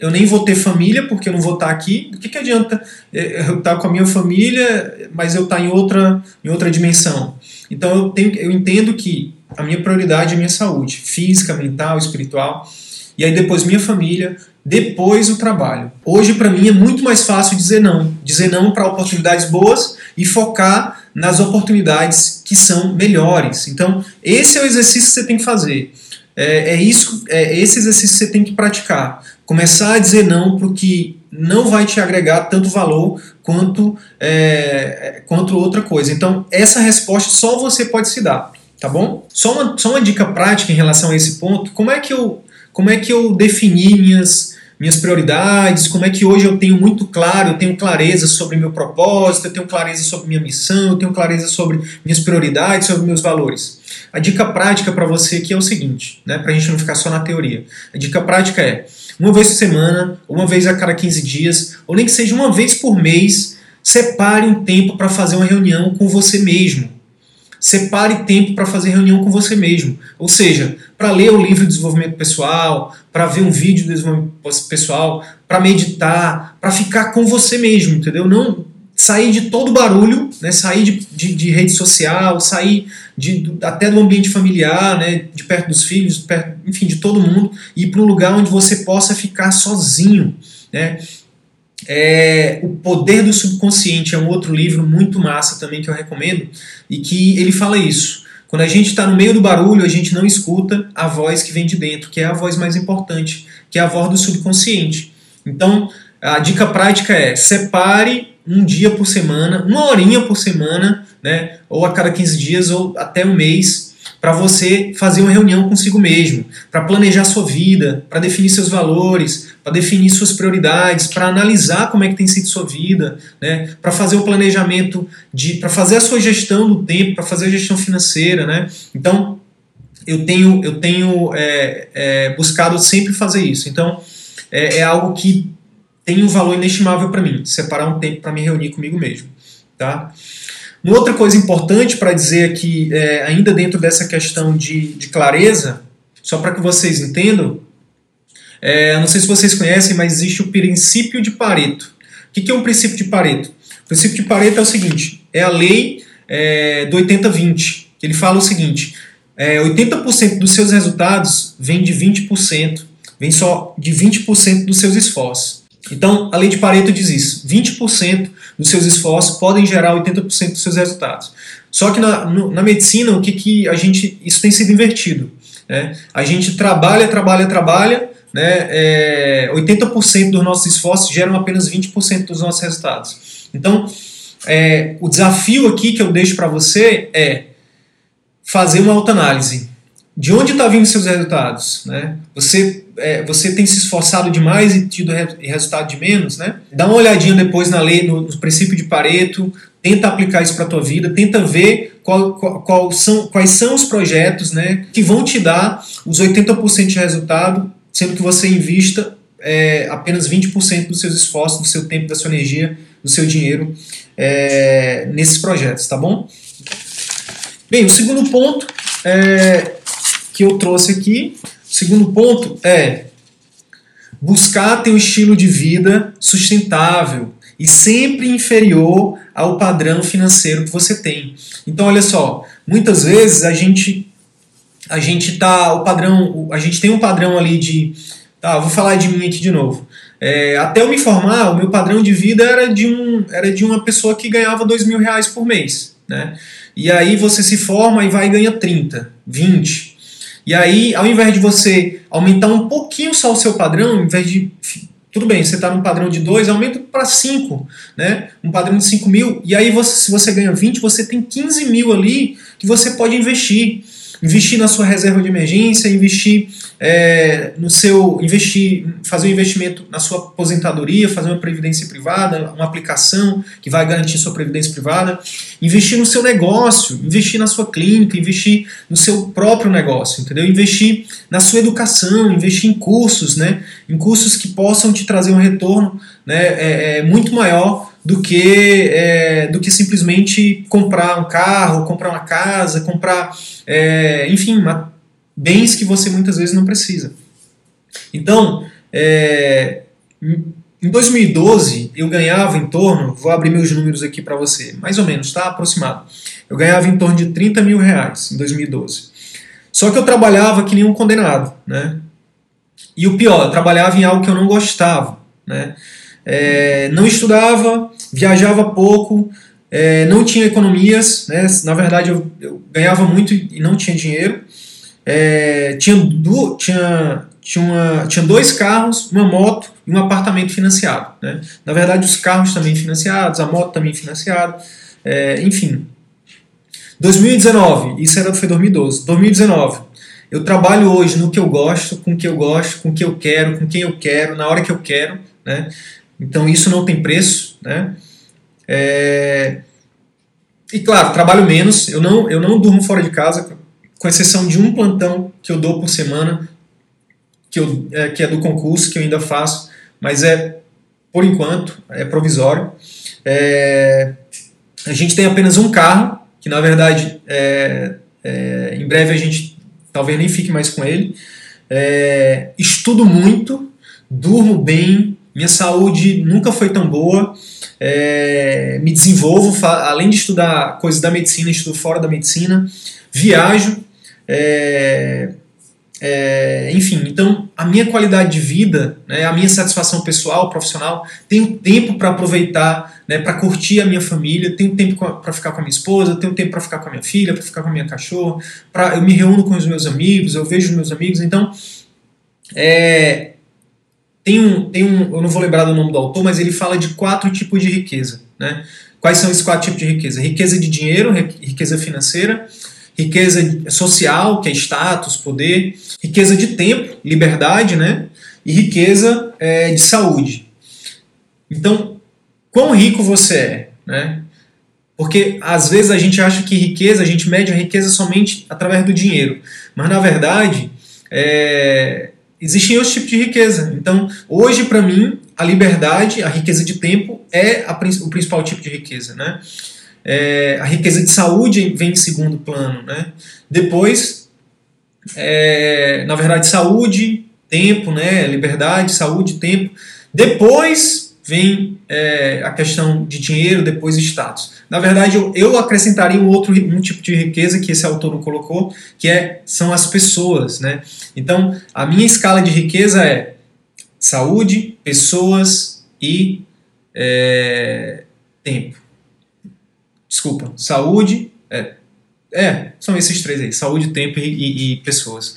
eu nem vou ter família, porque eu não vou estar aqui. O que, que adianta eu estar com a minha família, mas eu estar em outra, em outra dimensão? Então eu, tenho, eu entendo que a minha prioridade é minha saúde, física, mental, espiritual. E aí depois minha família, depois o trabalho. Hoje, para mim, é muito mais fácil dizer não. Dizer não para oportunidades boas e focar nas oportunidades que são melhores. Então, esse é o exercício que você tem que fazer. É, é isso, é esse exercício que você tem que praticar. Começar a dizer não o que não vai te agregar tanto valor quanto, é, quanto outra coisa. Então, essa resposta só você pode se dar, tá bom? Só uma, só uma dica prática em relação a esse ponto. Como é que eu como é que eu defini minhas, minhas prioridades, como é que hoje eu tenho muito claro, eu tenho clareza sobre meu propósito, eu tenho clareza sobre minha missão, eu tenho clareza sobre minhas prioridades, sobre meus valores. A dica prática para você aqui é o seguinte, né, para a gente não ficar só na teoria. A dica prática é, uma vez por semana, uma vez a cada 15 dias, ou nem que seja uma vez por mês, separe um tempo para fazer uma reunião com você mesmo separe tempo para fazer reunião com você mesmo. Ou seja, para ler um livro de desenvolvimento pessoal, para ver um vídeo de desenvolvimento pessoal, para meditar, para ficar com você mesmo, entendeu? Não sair de todo o barulho, né? sair de, de, de rede social, sair de, até do ambiente familiar, né? de perto dos filhos, perto, enfim, de todo mundo, e ir para um lugar onde você possa ficar sozinho. Né? É, o Poder do Subconsciente é um outro livro muito massa também que eu recomendo e que ele fala isso. Quando a gente está no meio do barulho, a gente não escuta a voz que vem de dentro, que é a voz mais importante, que é a voz do subconsciente. Então, a dica prática é separe um dia por semana, uma horinha por semana, né, ou a cada 15 dias, ou até um mês, para você fazer uma reunião consigo mesmo, para planejar sua vida, para definir seus valores, para definir suas prioridades, para analisar como é que tem sido sua vida, né? para fazer o planejamento de, para fazer a sua gestão do tempo, para fazer a gestão financeira, né? Então eu tenho eu tenho é, é, buscado sempre fazer isso. Então é, é algo que tem um valor inestimável para mim, separar um tempo para me reunir comigo mesmo, tá? Uma outra coisa importante para dizer aqui, é, ainda dentro dessa questão de, de clareza, só para que vocês entendam, é, não sei se vocês conhecem, mas existe o princípio de Pareto. O que, que é um princípio de Pareto? O princípio de Pareto é o seguinte: é a lei é, do 80-20. Ele fala o seguinte: é, 80% dos seus resultados vem de 20%, vem só de 20% dos seus esforços. Então, a lei de Pareto diz isso: 20% dos seus esforços podem gerar 80% dos seus resultados. Só que na, na medicina, o que, que a gente. Isso tem sido invertido. Né? A gente trabalha, trabalha, trabalha, né? É, 80% dos nossos esforços geram apenas 20% dos nossos resultados. Então, é, o desafio aqui que eu deixo para você é fazer uma autoanálise. De onde está vindo seus resultados? Né? Você, é, você tem se esforçado demais e tido re resultado de menos? Né? Dá uma olhadinha depois na lei, no, no princípio de Pareto, tenta aplicar isso para a tua vida, tenta ver qual, qual, qual são, quais são os projetos né, que vão te dar os 80% de resultado, sendo que você invista é, apenas 20% dos seus esforços, do seu tempo, da sua energia, do seu dinheiro é, nesses projetos, tá bom? Bem, o segundo ponto é, que eu trouxe aqui, o segundo ponto é buscar ter um estilo de vida sustentável e sempre inferior ao padrão financeiro que você tem. Então, olha só, muitas vezes a gente a gente tá o padrão, a gente tem um padrão ali de, tá, vou falar de mim aqui de novo. É, até eu me formar, o meu padrão de vida era de um era de uma pessoa que ganhava dois mil reais por mês, né? E aí você se forma e vai e ganha 30, 20. E aí, ao invés de você aumentar um pouquinho só o seu padrão, ao invés de. Tudo bem, você está num padrão de 2, aumenta para 5, né? Um padrão de 5 mil. E aí, você, se você ganha 20, você tem 15 mil ali que você pode investir investir na sua reserva de emergência, investir é, no seu, investir, fazer um investimento na sua aposentadoria, fazer uma previdência privada, uma aplicação que vai garantir sua previdência privada, investir no seu negócio, investir na sua clínica, investir no seu próprio negócio, entendeu? Investir na sua educação, investir em cursos, né? Em cursos que possam te trazer um retorno, né? É, é muito maior do que, é, do que simplesmente comprar um carro, comprar uma casa, comprar, é, enfim, uma, bens que você muitas vezes não precisa. Então, é, em 2012, eu ganhava em torno, vou abrir meus números aqui para você, mais ou menos, tá? Aproximado. Eu ganhava em torno de 30 mil reais em 2012. Só que eu trabalhava que nem um condenado, né? E o pior, eu trabalhava em algo que eu não gostava, né? É, não estudava, viajava pouco, é, não tinha economias, né? na verdade eu, eu, ganhava muito e não tinha dinheiro. É, tinha, tinha, tinha, uma, tinha dois carros, uma moto e um apartamento financiado. Né? Na verdade, os carros também financiados, a moto também financiada, é, enfim. 2019, isso era, foi 2012. 2019, eu trabalho hoje no que eu gosto, com o que eu gosto, com o que eu quero, com quem eu quero, na hora que eu quero. Né? Então isso não tem preço, né? É... E claro, trabalho menos, eu não, eu não durmo fora de casa, com exceção de um plantão que eu dou por semana, que, eu, é, que é do concurso, que eu ainda faço, mas é, por enquanto, é provisório. É... A gente tem apenas um carro, que na verdade, é, é, em breve a gente talvez nem fique mais com ele. É, estudo muito, durmo bem, minha saúde nunca foi tão boa. É, me desenvolvo, além de estudar coisas da medicina, estudo fora da medicina, viajo, é, é, enfim, então a minha qualidade de vida, né, a minha satisfação pessoal, profissional, tenho tempo para aproveitar, né, para curtir a minha família, tenho tempo para ficar com a minha esposa, tenho tempo para ficar com a minha filha, para ficar com a minha cachorra, pra, eu me reúno com os meus amigos, eu vejo os meus amigos, então é, tem um, tem um, eu não vou lembrar do nome do autor, mas ele fala de quatro tipos de riqueza. Né? Quais são esses quatro tipos de riqueza? Riqueza de dinheiro, riqueza financeira, riqueza social, que é status, poder, riqueza de tempo, liberdade, né? e riqueza é, de saúde. Então, quão rico você é? Né? Porque às vezes a gente acha que riqueza, a gente mede a riqueza somente através do dinheiro. Mas na verdade, é, existem outros tipos de riqueza. Então, hoje, para mim, a liberdade, a riqueza de tempo é a, o principal tipo de riqueza. Né? É, a riqueza de saúde vem em segundo plano. Né? Depois, é, na verdade, saúde, tempo, né? liberdade, saúde, tempo. Depois vem é, a questão de dinheiro, depois status. Na verdade, eu, eu acrescentaria um outro um tipo de riqueza que esse autor não colocou, que é, são as pessoas. Né? Então, a minha escala de riqueza é saúde, pessoas e é, tempo. Desculpa, saúde, é, é, são esses três aí: saúde, tempo e, e, e pessoas.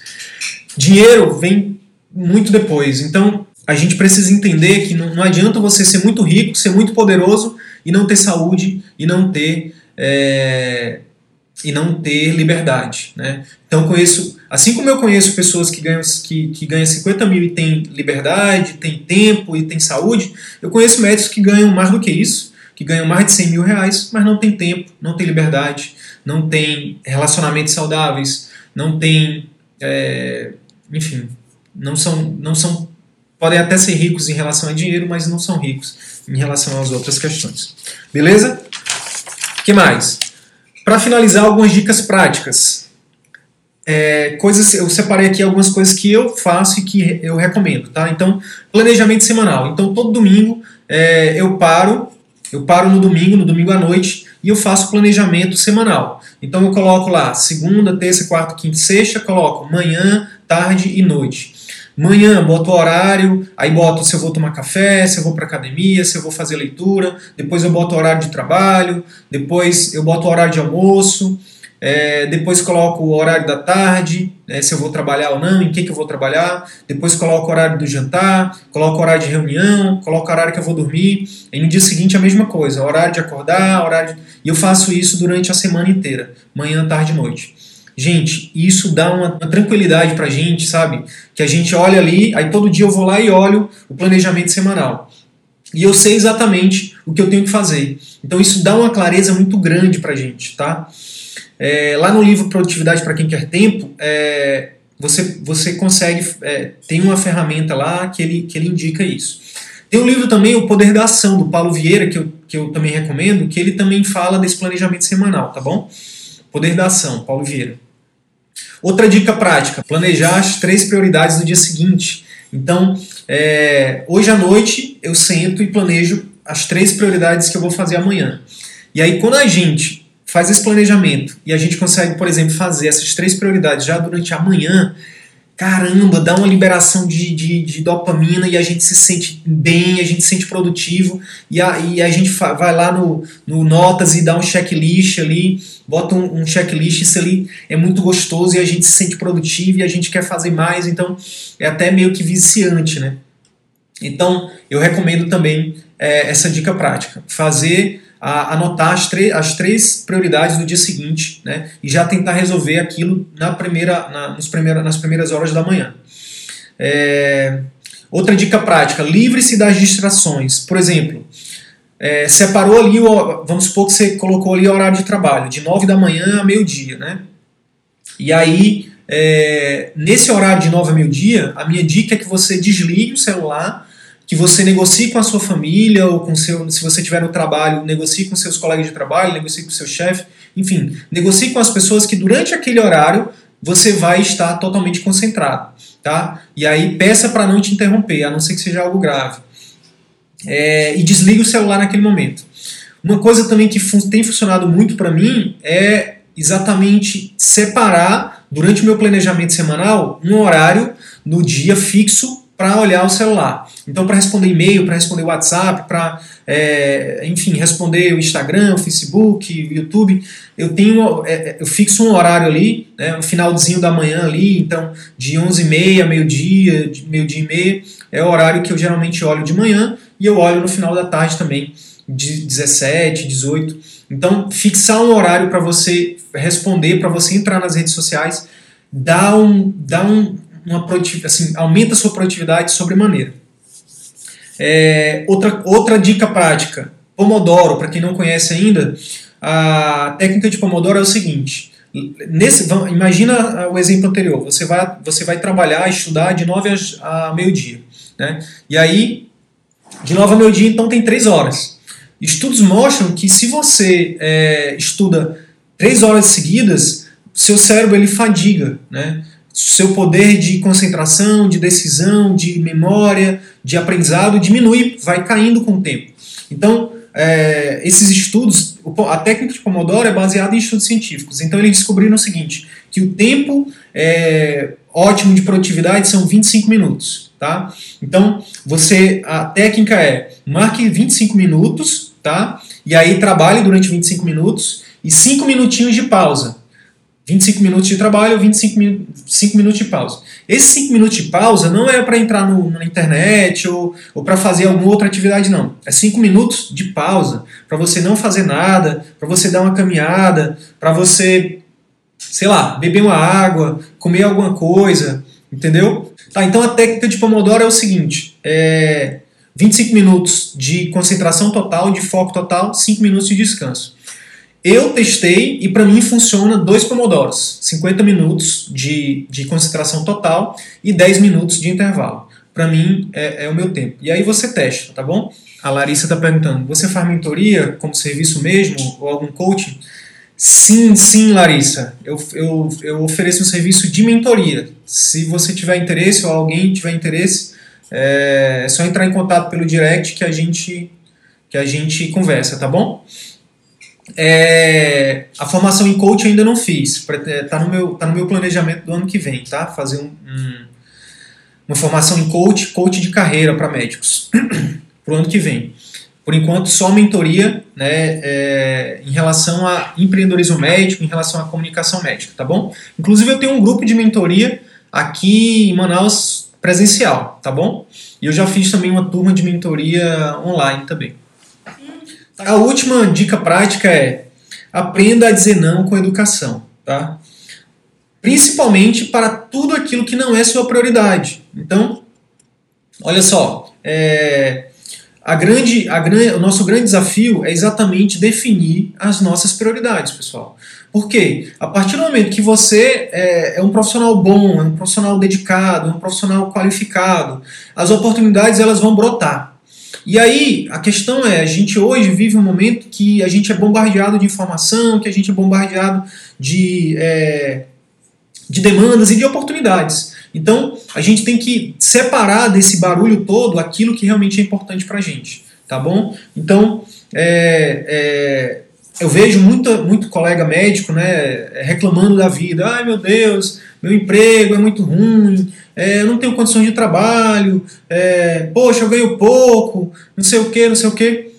Dinheiro vem muito depois. Então, a gente precisa entender que não, não, adianta você ser muito rico, ser muito poderoso e não ter saúde e não ter é, e não ter liberdade, né? Então conheço, assim como eu conheço pessoas que ganham que, que ganham 50 mil e tem liberdade, tem tempo e tem saúde, eu conheço médicos que ganham mais do que isso, que ganham mais de 100 mil reais, mas não tem tempo, não tem liberdade, não tem relacionamentos saudáveis, não tem, é, enfim, não são, não são podem até ser ricos em relação a dinheiro, mas não são ricos em relação às outras questões. Beleza? que mais? Para finalizar, algumas dicas práticas. É, coisas, eu separei aqui algumas coisas que eu faço e que eu recomendo, tá? Então, planejamento semanal. Então, todo domingo é, eu paro, eu paro no domingo, no domingo à noite, e eu faço planejamento semanal. Então, eu coloco lá segunda, terça, quarta, quinta, sexta, coloco manhã, tarde e noite. Manhã, boto o horário, aí boto se eu vou tomar café, se eu vou para academia, se eu vou fazer leitura, depois eu boto o horário de trabalho, depois eu boto o horário de almoço, é, depois coloco o horário da tarde, né, se eu vou trabalhar ou não, em que, que eu vou trabalhar, depois coloco o horário do jantar, coloco o horário de reunião, coloco o horário que eu vou dormir, e no dia seguinte a mesma coisa, horário de acordar, horário de... e eu faço isso durante a semana inteira, manhã, tarde e noite. Gente, isso dá uma, uma tranquilidade pra gente, sabe? Que a gente olha ali, aí todo dia eu vou lá e olho o planejamento semanal. E eu sei exatamente o que eu tenho que fazer. Então isso dá uma clareza muito grande pra gente, tá? É, lá no livro Produtividade para quem quer tempo, é, você, você consegue, é, tem uma ferramenta lá que ele, que ele indica isso. Tem um livro também, O Poder da Ação, do Paulo Vieira, que eu, que eu também recomendo, que ele também fala desse planejamento semanal, tá bom? Poder da Ação, Paulo Vieira. Outra dica prática: planejar as três prioridades do dia seguinte. Então, é, hoje à noite eu sento e planejo as três prioridades que eu vou fazer amanhã. E aí, quando a gente faz esse planejamento e a gente consegue, por exemplo, fazer essas três prioridades já durante a manhã, caramba, dá uma liberação de, de, de, dopamina e a gente se sente bem, a gente se sente produtivo. E a, e a gente vai lá no, no Notas e dá um checklist ali, bota um, um checklist, isso ali é muito gostoso e a gente se sente produtivo e a gente quer fazer mais, então é até meio que viciante, né? Então eu recomendo também é, essa dica prática, fazer a anotar as, as três prioridades do dia seguinte, né? E já tentar resolver aquilo na primeira, na, nos primeira, nas primeiras horas da manhã. É, outra dica prática: livre-se das distrações. Por exemplo, é, separou ali, o, vamos supor que você colocou ali o horário de trabalho, de 9 da manhã a meio-dia, né? E aí, é, nesse horário de 9 a meio-dia, a minha dica é que você desligue o celular que você negocie com a sua família ou com seu, se você tiver no trabalho, negocie com seus colegas de trabalho, negocie com seu chefe, enfim, negocie com as pessoas que durante aquele horário você vai estar totalmente concentrado, tá? E aí peça para não te interromper, a não ser que seja algo grave. É, e desligue o celular naquele momento. Uma coisa também que fun tem funcionado muito para mim é exatamente separar durante o meu planejamento semanal um horário no dia fixo para olhar o celular. Então, para responder e-mail, para responder WhatsApp, para, é, enfim, responder o Instagram, o Facebook, o YouTube, eu tenho, é, é, eu fixo um horário ali, né, no finalzinho da manhã ali, então de 11h30 meio-dia, meio-dia e meia, é o horário que eu geralmente olho de manhã e eu olho no final da tarde também, de 17, 18. Então, fixar um horário para você responder, para você entrar nas redes sociais, dá um, dá um, uma produtividade, assim, aumenta a sua produtividade sobremaneira. É, outra, outra dica prática, Pomodoro, para quem não conhece ainda, a técnica de Pomodoro é o seguinte, nesse, imagina o exemplo anterior, você vai, você vai trabalhar, estudar de 9 a, meio-dia, né? e aí, de 9 a meio-dia, então tem 3 horas. Estudos mostram que se você é, estuda 3 horas seguidas, seu cérebro ele fadiga, né? Seu poder de concentração, de decisão, de memória, de aprendizado diminui, vai caindo com o tempo. Então, é, esses estudos, a técnica de Pomodoro é baseada em estudos científicos. Então, eles descobriram o seguinte: que o tempo é, ótimo de produtividade são 25 minutos. Tá? Então, você a técnica é marque 25 minutos, tá? E aí trabalhe durante 25 minutos e 5 minutinhos de pausa. 25 minutos de trabalho, 25 min 5 minutos de pausa. Esses 5 minutos de pausa não é para entrar no, na internet ou, ou para fazer alguma outra atividade, não. É 5 minutos de pausa para você não fazer nada, para você dar uma caminhada, para você, sei lá, beber uma água, comer alguma coisa, entendeu? Tá, então a técnica de Pomodoro é o seguinte: é 25 minutos de concentração total, de foco total, 5 minutos de descanso. Eu testei e para mim funciona dois pomodoros, 50 minutos de, de concentração total e 10 minutos de intervalo. Para mim é, é, o meu tempo. E aí você testa, tá bom? A Larissa está perguntando: você faz mentoria como serviço mesmo ou algum coaching? Sim, sim, Larissa. Eu, eu, eu ofereço um serviço de mentoria. Se você tiver interesse ou alguém tiver interesse, é, é só entrar em contato pelo direct que a gente que a gente conversa, tá bom? É, a formação em coach eu ainda não fiz. É, tá no, meu, tá no meu planejamento do ano que vem, tá? Fazer um, um, uma formação em coach, coach de carreira para médicos. (clears throat) pro ano que vem. Por enquanto, só mentoria né, é, em relação a empreendedorismo médico, em relação à comunicação médica, tá bom? Inclusive, eu tenho um grupo de mentoria aqui em Manaus presencial, tá bom? E eu já fiz também uma turma de mentoria online também. A última dica prática é aprenda a dizer não com educação, tá? Principalmente para tudo aquilo que não é sua prioridade. Então, olha só, é, a grande, a grande, o nosso grande desafio é exatamente definir as nossas prioridades, pessoal. Porque a partir do momento que você é, é, um profissional bom, é um profissional dedicado, é um profissional qualificado, as oportunidades elas vão brotar. E aí, a questão é, a gente hoje vive um momento que a gente é bombardeado de informação, que a gente é bombardeado de, é, de demandas e de oportunidades. Então, a gente tem que separar desse barulho todo aquilo que realmente é importante para a gente, tá bom? Então, é, é, eu vejo muito, muito colega médico né, reclamando da vida. Ai, meu Deus, meu emprego é muito ruim, é, eu não tenho condições de trabalho, é, poxa, eu ganho pouco, não sei o que, não sei o que.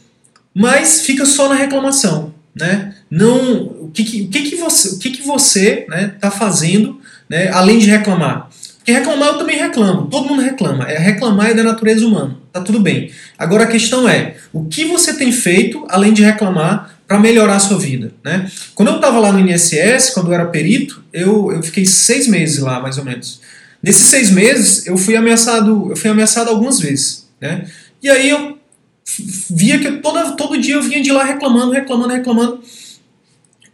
Mas fica só na reclamação, né? Não, o que, que, o que, que você, o que, que você né, tá fazendo, né, além de reclamar? Porque reclamar eu também reclamo, todo mundo reclama. É reclamar é da natureza humana, tá tudo bem. Agora a questão é, o que você tem feito além de reclamar para melhorar a sua vida, né? Quando eu estava lá no INSS, quando eu era perito, eu, eu fiquei seis meses lá, mais ou menos. Nesses seis meses, eu fui ameaçado, eu fui ameaçado algumas vezes, né? E aí eu via que toda, todo dia eu vinha de lá reclamando, reclamando, reclamando.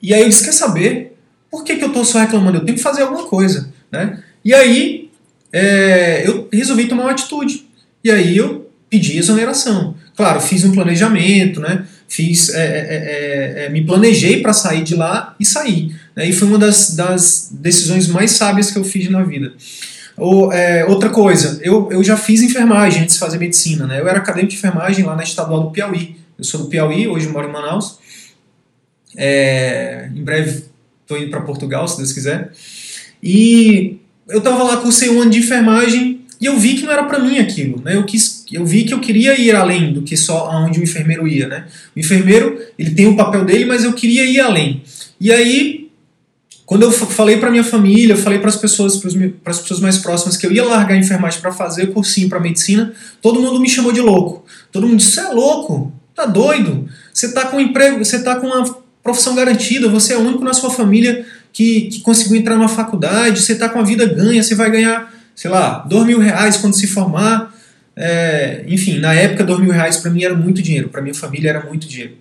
E aí eu disse, quer saber? Por que, que eu estou só reclamando? Eu tenho que fazer alguma coisa, né? E aí é, eu resolvi tomar uma atitude. E aí eu pedi exoneração. Claro, fiz um planejamento, né? Fiz, é, é, é, é me planejei para sair de lá e sair. Né? E foi uma das, das decisões mais sábias que eu fiz na vida. Ou, é, outra coisa, eu, eu já fiz enfermagem antes de fazer medicina, né? Eu era acadêmico de enfermagem lá na Estadual do Piauí. Eu sou do Piauí, hoje moro em Manaus. É, em breve estou indo para Portugal, se Deus quiser. E eu estava lá, cursei um ano de enfermagem e eu vi que não era para mim aquilo, né? Eu quis, eu vi que eu queria ir além do que só aonde o enfermeiro ia, né? O enfermeiro, ele tem o papel dele, mas eu queria ir além. E aí quando eu falei para minha família, eu falei para as pessoas, para as pessoas mais próximas que eu ia largar a enfermagem para fazer o cursinho para medicina, todo mundo me chamou de louco. Todo mundo disse: "Você é louco? Tá doido? Você tá com um emprego, você tá com uma profissão garantida, você é o único na sua família que, que conseguiu entrar numa faculdade, você tá com a vida ganha, você vai ganhar, sei lá, dois mil reais quando se formar. É, enfim, na época, dois mil reais para mim era muito dinheiro, para minha família era muito dinheiro.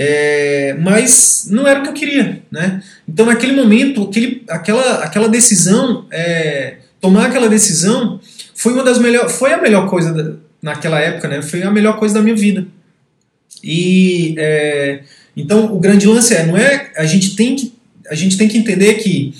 É, mas não era o que eu queria, né? Então naquele momento, aquele, aquela, aquela decisão, é, tomar aquela decisão foi uma das melhores, foi a melhor coisa da, naquela época, né? Foi a melhor coisa da minha vida. E é, então o grande lance é, não é a gente tem que a gente tem que entender que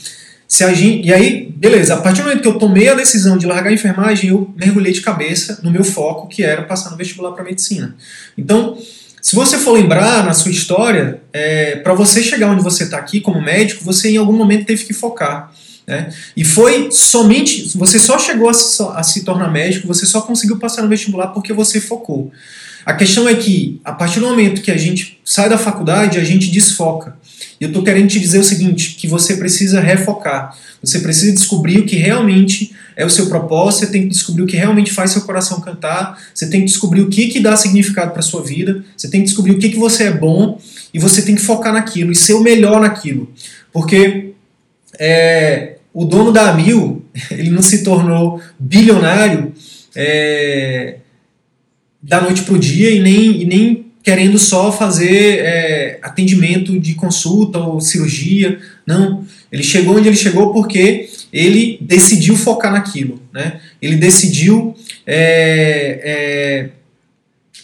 se a gente, e aí, beleza, a partir do momento que eu tomei a decisão de largar a enfermagem, eu mergulhei de cabeça no meu foco, que era passar no vestibular para medicina. Então, se você for lembrar na sua história, é, para você chegar onde você está aqui como médico, você em algum momento teve que focar. Né? E foi somente, você só chegou a se, a se tornar médico, você só conseguiu passar no vestibular porque você focou. A questão é que, a partir do momento que a gente sai da faculdade, a gente desfoca. E eu estou querendo te dizer o seguinte, que você precisa refocar. Você precisa descobrir o que realmente é o seu propósito, você tem que descobrir o que realmente faz seu coração cantar, você tem que descobrir o que, que dá significado para sua vida, você tem que descobrir o que, que você é bom e você tem que focar naquilo e ser o melhor naquilo. Porque é, o dono da Amil, (laughs) ele não se tornou bilionário é, da noite para o dia e nem, e nem querendo só fazer é, atendimento de consulta ou cirurgia. Não. Ele chegou onde ele chegou porque ele decidiu focar naquilo. Né? Ele decidiu é, é,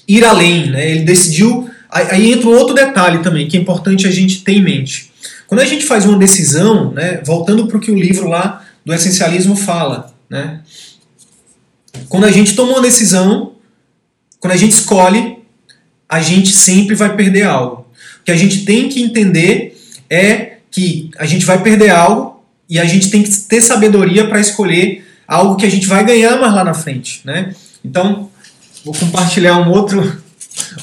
ir além. Né? Ele decidiu. Aí entra um outro detalhe também que é importante a gente ter em mente. Quando a gente faz uma decisão, né, voltando para o que o livro lá do essencialismo fala, né, quando a gente toma uma decisão, quando a gente escolhe, a gente sempre vai perder algo. O que a gente tem que entender é que a gente vai perder algo e a gente tem que ter sabedoria para escolher algo que a gente vai ganhar mais lá na frente, né? Então, vou compartilhar um outro,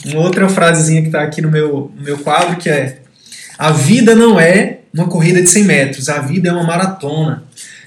uma outra frasezinha que está aqui no meu, no meu quadro, que é a vida não é uma corrida de 100 metros, a vida é uma maratona.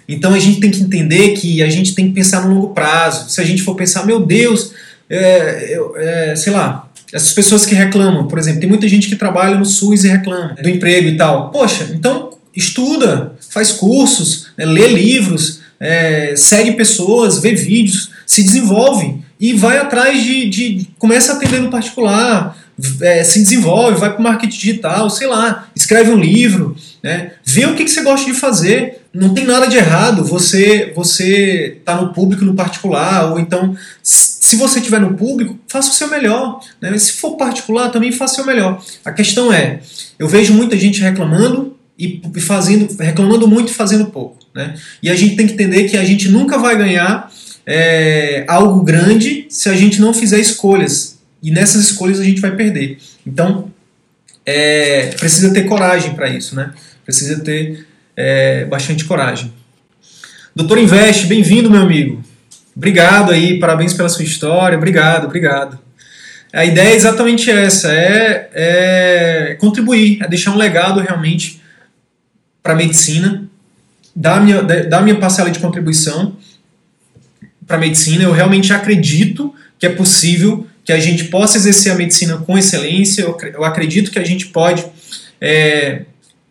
Então a gente tem que entender que a gente tem que pensar no longo prazo. Se a gente for pensar, meu Deus, é, é, sei lá, essas pessoas que reclamam, por exemplo, tem muita gente que trabalha no SUS e reclama do emprego e tal. Poxa, então estuda, faz cursos, né, lê livros, é, segue pessoas, vê vídeos, se desenvolve e vai atrás de, de começa a atender no particular, é, se desenvolve, vai para o marketing digital, sei lá, escreve um livro, né, vê o que, que você gosta de fazer. Não tem nada de errado você você tá no público, no particular, ou então se você estiver no público, faça o seu melhor. Né? Se for particular, também faça o seu melhor. A questão é, eu vejo muita gente reclamando e fazendo, reclamando muito e fazendo pouco. Né? E a gente tem que entender que a gente nunca vai ganhar é, algo grande se a gente não fizer escolhas. E nessas escolhas a gente vai perder. Então, é, precisa ter coragem para isso, né? Precisa ter é, bastante coragem. Doutor Investe, bem-vindo, meu amigo. Obrigado aí, parabéns pela sua história, obrigado, obrigado. A ideia é exatamente essa, é, é contribuir, é deixar um legado realmente para a medicina, dar minha, dar minha parcela de contribuição para a medicina. Eu realmente acredito que é possível que a gente possa exercer a medicina com excelência, eu acredito que a gente pode é,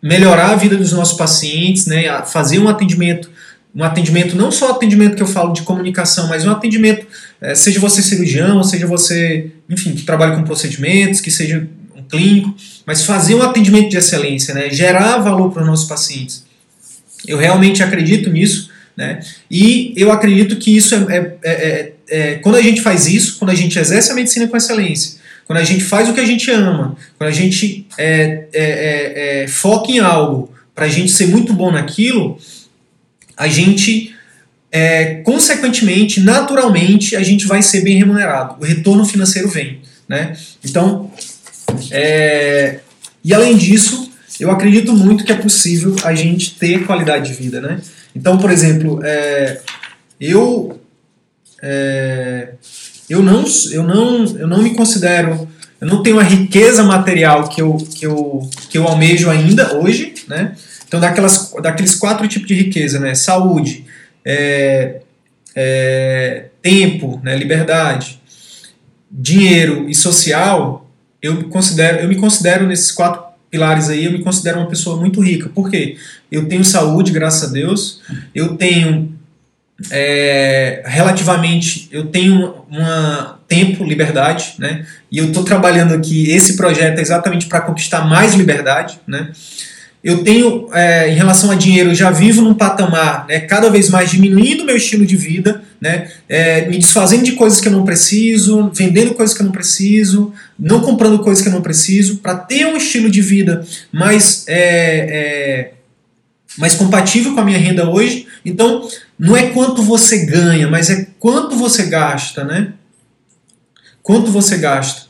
melhorar a vida dos nossos pacientes, né, fazer um atendimento um atendimento, não só atendimento que eu falo de comunicação, mas um atendimento, é, seja você cirurgião, seja você, enfim, que trabalha com procedimentos, que seja um clínico, mas fazer um atendimento de excelência, né, gerar valor para os nossos pacientes. Eu realmente acredito nisso, né, e eu acredito que isso é, é, é, é quando a gente faz isso, quando a gente exerce a medicina com excelência, quando a gente faz o que a gente ama, quando a gente é, é, é, foca em algo para a gente ser muito bom naquilo, a gente, é, consequentemente, naturalmente, a gente vai ser bem remunerado. O retorno financeiro vem. Né? Então, é, e além disso, eu acredito muito que é possível a gente ter qualidade de vida. Né? Então, por exemplo, é, eu, é, eu, não, eu, não, eu não me considero. Eu não tenho a riqueza material que eu, que eu, que eu almejo ainda hoje, né? Então, daquelas, daqueles quatro tipos de riqueza, né? Saúde, é, é, tempo, né? liberdade, dinheiro e social, eu me considero, eu me considero nesses quatro pilares aí, eu me considero uma pessoa muito rica. Por quê? Eu tenho saúde, graças a Deus, eu tenho é, relativamente, eu tenho uma tempo, liberdade, né? E eu estou trabalhando aqui, esse projeto é exatamente para conquistar mais liberdade, né? Eu tenho, é, em relação a dinheiro, eu já vivo num patamar né, cada vez mais diminuindo meu estilo de vida, né, é, me desfazendo de coisas que eu não preciso, vendendo coisas que eu não preciso, não comprando coisas que eu não preciso, para ter um estilo de vida mais é, é mais compatível com a minha renda hoje. Então, não é quanto você ganha, mas é quanto você gasta, né? Quanto você gasta.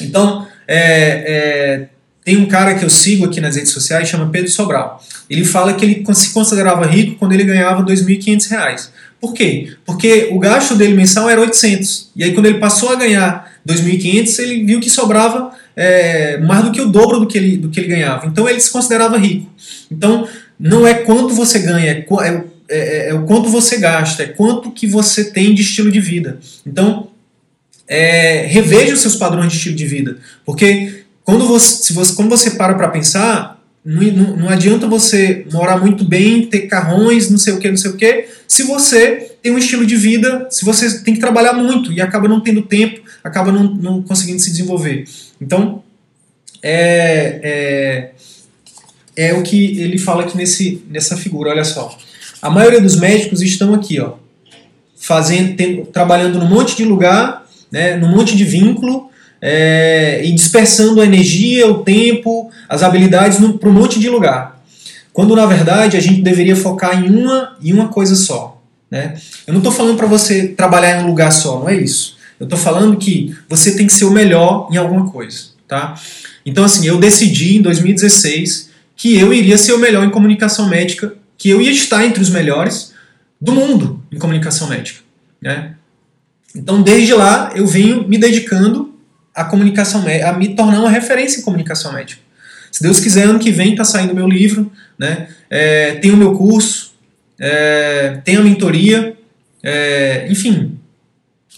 Então, é, é, tem um cara que eu sigo aqui nas redes sociais, chama Pedro Sobral. Ele fala que ele se considerava rico quando ele ganhava R$ 2.500. Por quê? Porque o gasto dele mensal era 800. E aí quando ele passou a ganhar 2.500, ele viu que sobrava é, mais do que o dobro do que, ele, do que ele ganhava. Então ele se considerava rico. Então não é quanto você ganha, é, é, é, é o quanto você gasta, é quanto que você tem de estilo de vida. Então é, reveja os seus padrões de estilo de vida. Porque quando você, se você, quando você para para pensar, não, não, não, adianta você morar muito bem, ter carrões, não sei o que, não sei o que, se você tem um estilo de vida, se você tem que trabalhar muito e acaba não tendo tempo, acaba não, não conseguindo se desenvolver. Então, é, é, é o que ele fala aqui nesse, nessa figura, olha só. A maioria dos médicos estão aqui, ó, fazendo, tendo, trabalhando num monte de lugar, né, num monte de vínculo, é, e dispersando a energia, o tempo, as habilidades para um monte de lugar. Quando na verdade a gente deveria focar em uma em uma coisa só. Né? Eu não estou falando para você trabalhar em um lugar só, não é isso. Eu estou falando que você tem que ser o melhor em alguma coisa. Tá? Então, assim, eu decidi em 2016 que eu iria ser o melhor em comunicação médica, que eu ia estar entre os melhores do mundo em comunicação médica. Né? Então, desde lá, eu venho me dedicando a comunicação médica, a me tornar uma referência em comunicação médica. Se Deus quiser, ano que vem está saindo meu livro, né? É, tem o meu curso, é, tem a mentoria, é, enfim.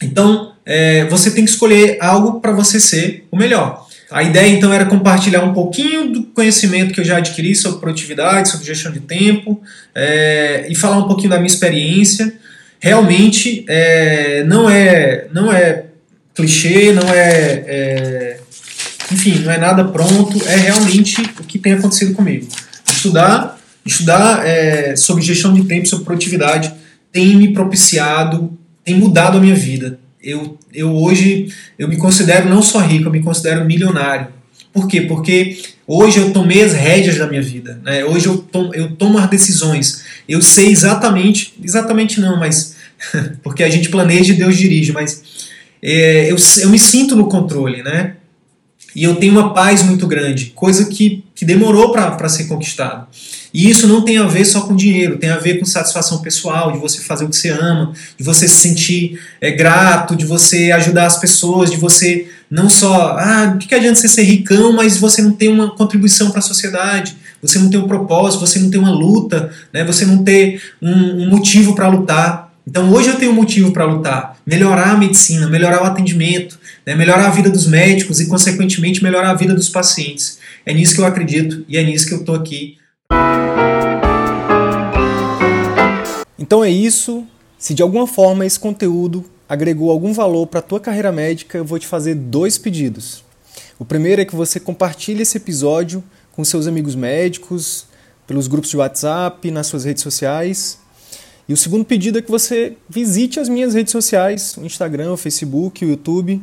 Então, é, você tem que escolher algo para você ser o melhor. A ideia então era compartilhar um pouquinho do conhecimento que eu já adquiri sobre produtividade, sobre gestão de tempo é, e falar um pouquinho da minha experiência. Realmente é, não é não é clichê, não é, é, Enfim, não é nada pronto, é realmente o que tem acontecido comigo. Estudar, estudar sobre gestão de tempo, sobre produtividade, tem me propiciado, tem mudado a minha vida. Eu, eu hoje eu me considero não só rico, eu me considero milionário. Por quê? Porque hoje eu tomei as rédeas da minha vida. Né? Hoje eu tomo, eu tomo as decisões. Eu sei exatamente, exatamente não, mas (laughs) porque a gente planeja e Deus dirige, mas é, eu, eu me sinto no controle, né? E eu tenho uma paz muito grande, coisa que, que demorou para ser conquistado. E isso não tem a ver só com dinheiro, tem a ver com satisfação pessoal, de você fazer o que você ama, de você se sentir é, grato, de você ajudar as pessoas, de você não só, ah, o que, que adianta você ser ricão, mas você não tem uma contribuição para a sociedade, você não tem um propósito, você não tem uma luta, né, você não tem um, um motivo para lutar. Então hoje eu tenho um motivo para lutar, melhorar a medicina, melhorar o atendimento, né, melhorar a vida dos médicos e, consequentemente, melhorar a vida dos pacientes. É nisso que eu acredito e é nisso que eu estou aqui. Então é isso. Se de alguma forma esse conteúdo agregou algum valor para a tua carreira médica, eu vou te fazer dois pedidos. O primeiro é que você compartilhe esse episódio com seus amigos médicos, pelos grupos de WhatsApp, nas suas redes sociais. E o segundo pedido é que você visite as minhas redes sociais, o Instagram, o Facebook, o YouTube.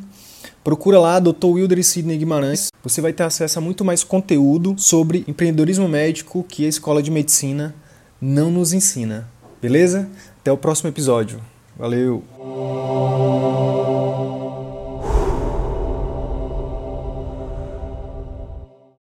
Procura lá Dr. Wilder e Sidney Guimarães. Você vai ter acesso a muito mais conteúdo sobre empreendedorismo médico que a Escola de Medicina não nos ensina. Beleza? Até o próximo episódio. Valeu!